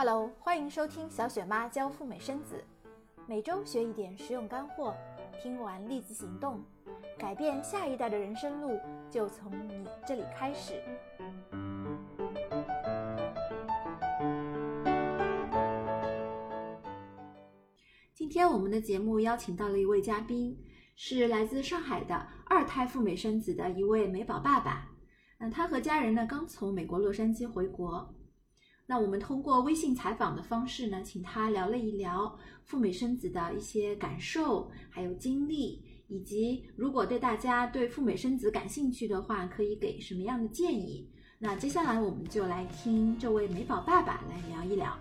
Hello，欢迎收听小雪妈教赴美生子，每周学一点实用干货，听完立即行动，改变下一代的人生路就从你这里开始。今天我们的节目邀请到了一位嘉宾，是来自上海的二胎赴美生子的一位美宝爸爸。嗯，他和家人呢刚从美国洛杉矶回国。那我们通过微信采访的方式呢，请他聊了一聊赴美生子的一些感受，还有经历，以及如果对大家对赴美生子感兴趣的话，可以给什么样的建议？那接下来我们就来听这位美宝爸爸来聊一聊。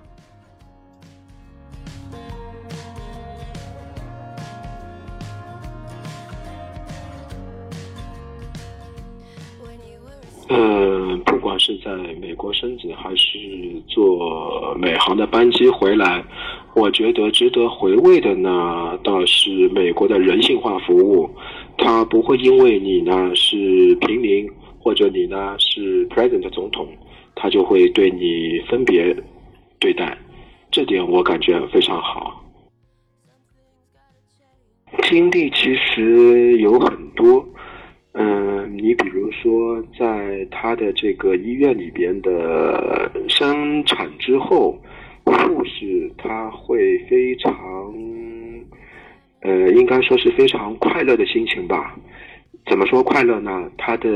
是在美国生子，还是坐美航的班机回来，我觉得值得回味的呢，倒是美国的人性化服务。他不会因为你呢是平民，或者你呢是 President 总统，他就会对你分别对待。这点我感觉非常好。经历其实有很多。嗯，你比如说，在他的这个医院里边的生产之后，护士他会非常，呃，应该说是非常快乐的心情吧？怎么说快乐呢？他的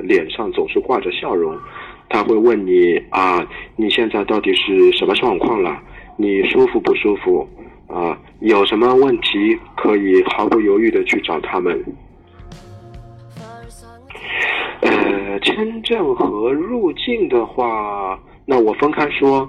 脸上总是挂着笑容，他会问你啊，你现在到底是什么状况了？你舒服不舒服？啊，有什么问题可以毫不犹豫的去找他们。呃，签证和入境的话，那我分开说。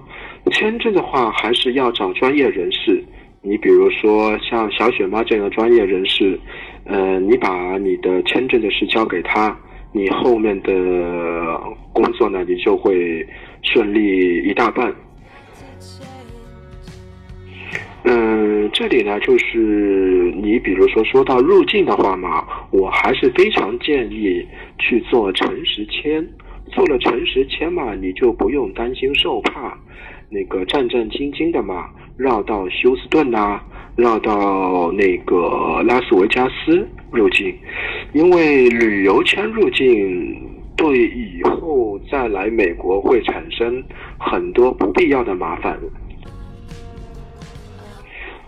签证的话，还是要找专业人士。你比如说像小雪妈这样的专业人士，呃，你把你的签证的事交给他，你后面的工作呢，你就会顺利一大半。这里呢，就是你比如说说到入境的话嘛，我还是非常建议去做诚实签。做了诚实签嘛，你就不用担心受怕，那个战战兢兢的嘛，绕到休斯顿呐，绕到那个拉斯维加斯入境，因为旅游签入境对以后再来美国会产生很多不必要的麻烦。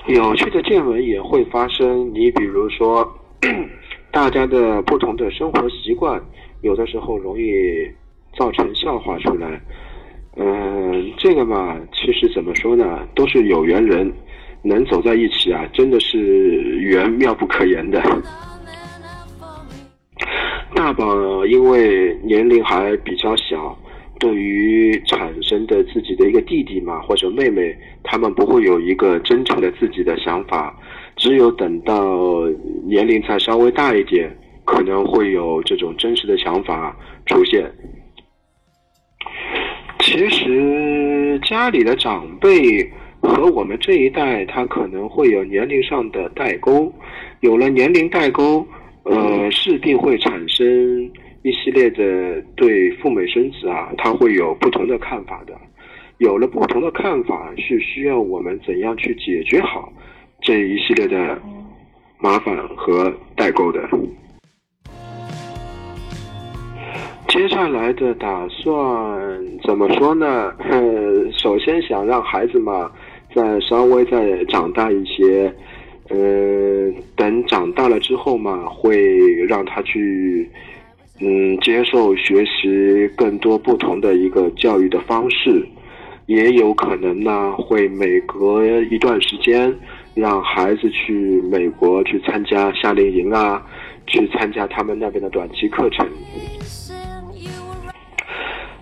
有趣的见闻也会发生，你比如说，大家的不同的生活习惯，有的时候容易造成笑话出来。嗯，这个嘛，其实怎么说呢，都是有缘人，能走在一起啊，真的是缘妙不可言的。大宝因为年龄还比较小。对于产生的自己的一个弟弟嘛，或者妹妹，他们不会有一个真正的自己的想法，只有等到年龄再稍微大一点，可能会有这种真实的想法出现。其实家里的长辈和我们这一代，他可能会有年龄上的代沟，有了年龄代沟，呃，势必会产生。一系列的对赴美生子啊，他会有不同的看法的。有了不同的看法，是需要我们怎样去解决好这一系列的麻烦和代沟的。接下来的打算怎么说呢？呃，首先想让孩子嘛，再稍微再长大一些。呃，等长大了之后嘛，会让他去。嗯，接受学习更多不同的一个教育的方式，也有可能呢，会每隔一段时间让孩子去美国去参加夏令营啊，去参加他们那边的短期课程。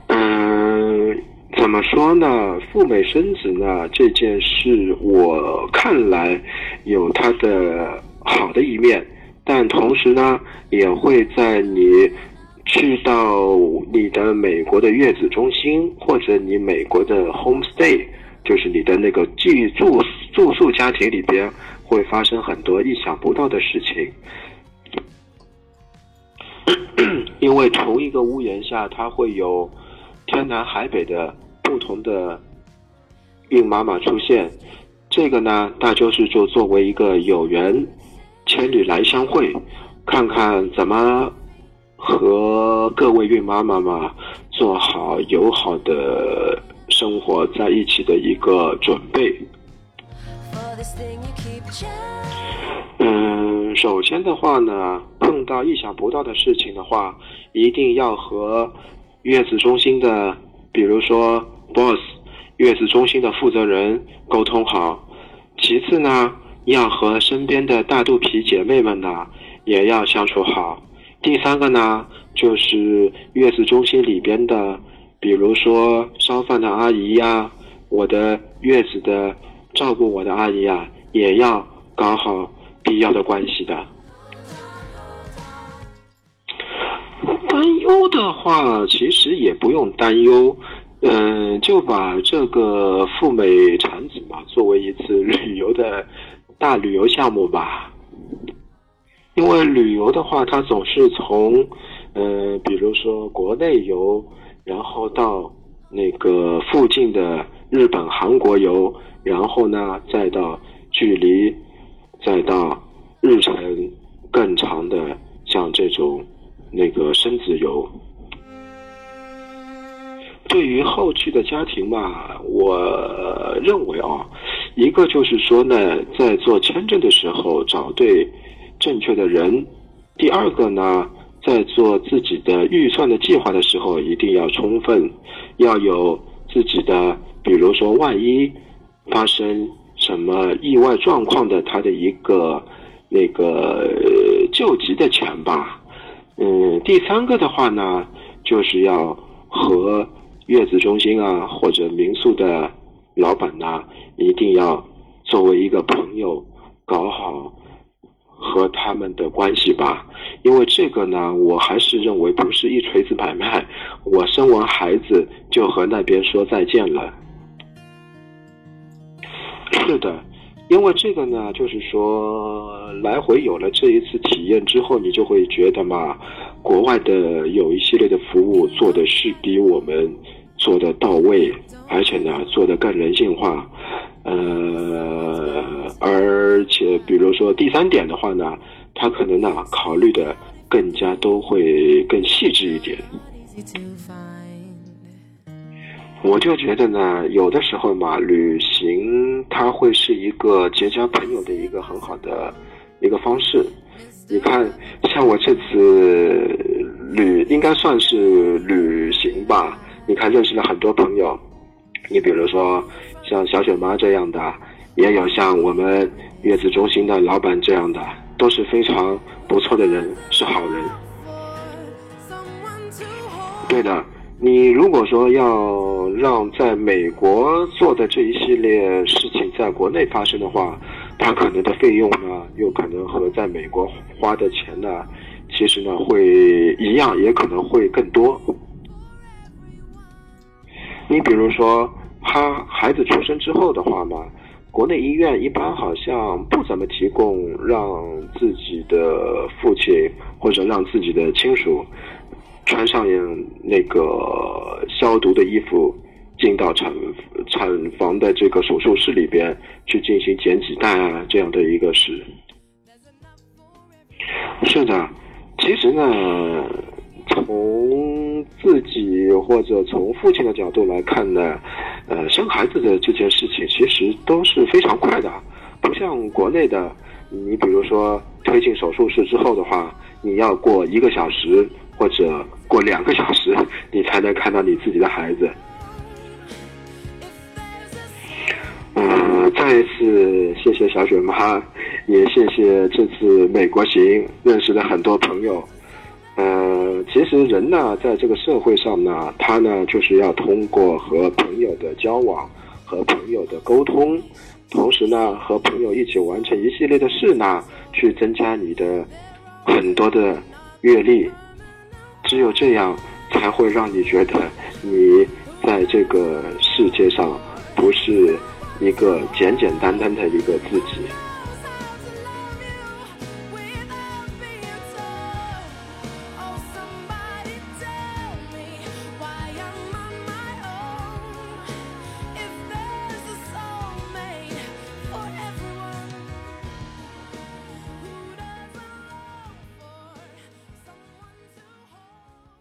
嗯，怎么说呢？赴美生子呢这件事，我看来有它的好的一面。但同时呢，也会在你去到你的美国的月子中心，或者你美国的 home stay，就是你的那个寄住住宿家庭里边，会发生很多意想不到的事情。因为同一个屋檐下，它会有天南海北的不同的孕妈妈出现，这个呢，大就是就作为一个有缘千里来相会，看看怎么和各位孕妈妈们做好友好的生活在一起的一个准备。嗯，首先的话呢，碰到意想不到的事情的话，一定要和月子中心的，比如说 boss，月子中心的负责人沟通好。其次呢，要和身边的大肚皮姐妹们呢，也要相处好。第三个呢，就是月子中心里边的，比如说烧饭的阿姨呀，我的月子的照顾我的阿姨啊，也要搞好必要的关系的。担忧的话，其实也不用担忧，嗯，就把这个赴美产子嘛，作为一次旅游的大旅游项目吧。因为旅游的话，它总是从，呃，比如说国内游，然后到那个附近的日本、韩国游，然后呢，再到距离，再到日程更长的，像这种那个生子游。对于后续的家庭吧，我认为啊，一个就是说呢，在做签证的时候找对。正确的人，第二个呢，在做自己的预算的计划的时候，一定要充分，要有自己的，比如说万一发生什么意外状况的，他的一个那个救急的钱吧。嗯，第三个的话呢，就是要和月子中心啊或者民宿的老板呢，一定要作为一个朋友搞好。和他们的关系吧，因为这个呢，我还是认为不是一锤子买卖。我生完孩子就和那边说再见了。是的，因为这个呢，就是说来回有了这一次体验之后，你就会觉得嘛，国外的有一系列的服务做的是比我们做的到位，而且呢，做的更人性化。呃，而且比如说第三点的话呢，他可能呢考虑的更加都会更细致一点。我就觉得呢，有的时候嘛，旅行它会是一个结交朋友的一个很好的一个方式。你看，像我这次旅应该算是旅行吧，你看认识了很多朋友。你比如说。像小雪妈这样的，也有像我们月子中心的老板这样的，都是非常不错的人，是好人。对的，你如果说要让在美国做的这一系列事情在国内发生的话，它可能的费用呢，又可能和在美国花的钱呢，其实呢会一样，也可能会更多。你比如说。他孩子出生之后的话嘛，国内医院一般好像不怎么提供让自己的父亲或者让自己的亲属穿上那个消毒的衣服进到产产房的这个手术室里边去进行剪脐带啊这样的一个事。是的，其实呢。或者从父亲的角度来看呢，呃，生孩子的这件事情其实都是非常快的，不像国内的，你比如说推进手术室之后的话，你要过一个小时或者过两个小时，你才能看到你自己的孩子。嗯，再一次谢谢小雪妈，也谢谢这次美国行认识的很多朋友。呃，其实人呢，在这个社会上呢，他呢就是要通过和朋友的交往，和朋友的沟通，同时呢，和朋友一起完成一系列的事呢，去增加你的很多的阅历。只有这样，才会让你觉得你在这个世界上不是一个简简单单的一个自己。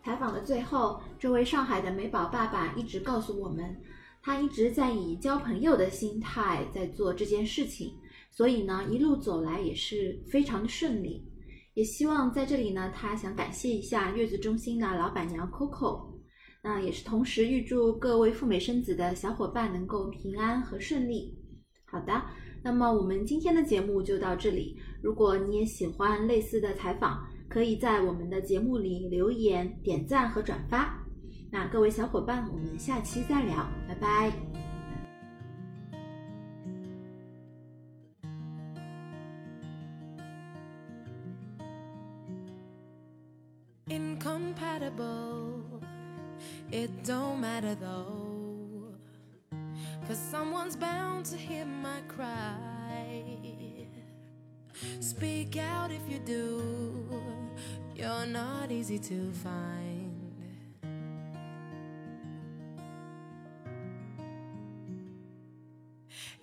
采访的最后，这位上海的美宝爸爸一直告诉我们，他一直在以交朋友的心态在做这件事情，所以呢，一路走来也是非常的顺利。也希望在这里呢，他想感谢一下月子中心的老板娘 Coco，那也是同时预祝各位赴美生子的小伙伴能够平安和顺利。好的，那么我们今天的节目就到这里。如果你也喜欢类似的采访，可以在我们的节目里留言、点赞和转发。那各位小伙伴，我们下期再聊，拜拜。incompatible. It don't matter though, cause someone's bound to hear my cry. Speak out if you do, you're not easy to find.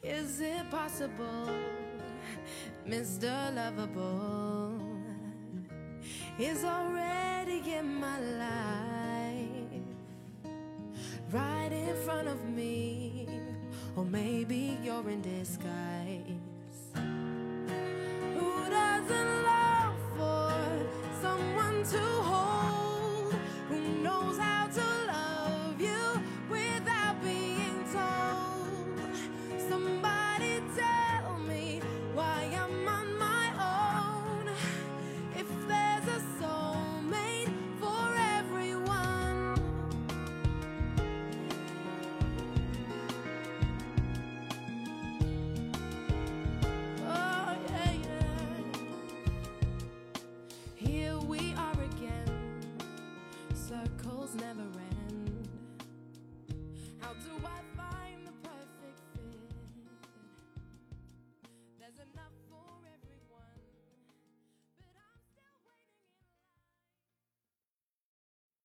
Is it possible, Mr. Lovable? is already in my life, right in front of me, or maybe you're in disguise. Who doesn't love to hold?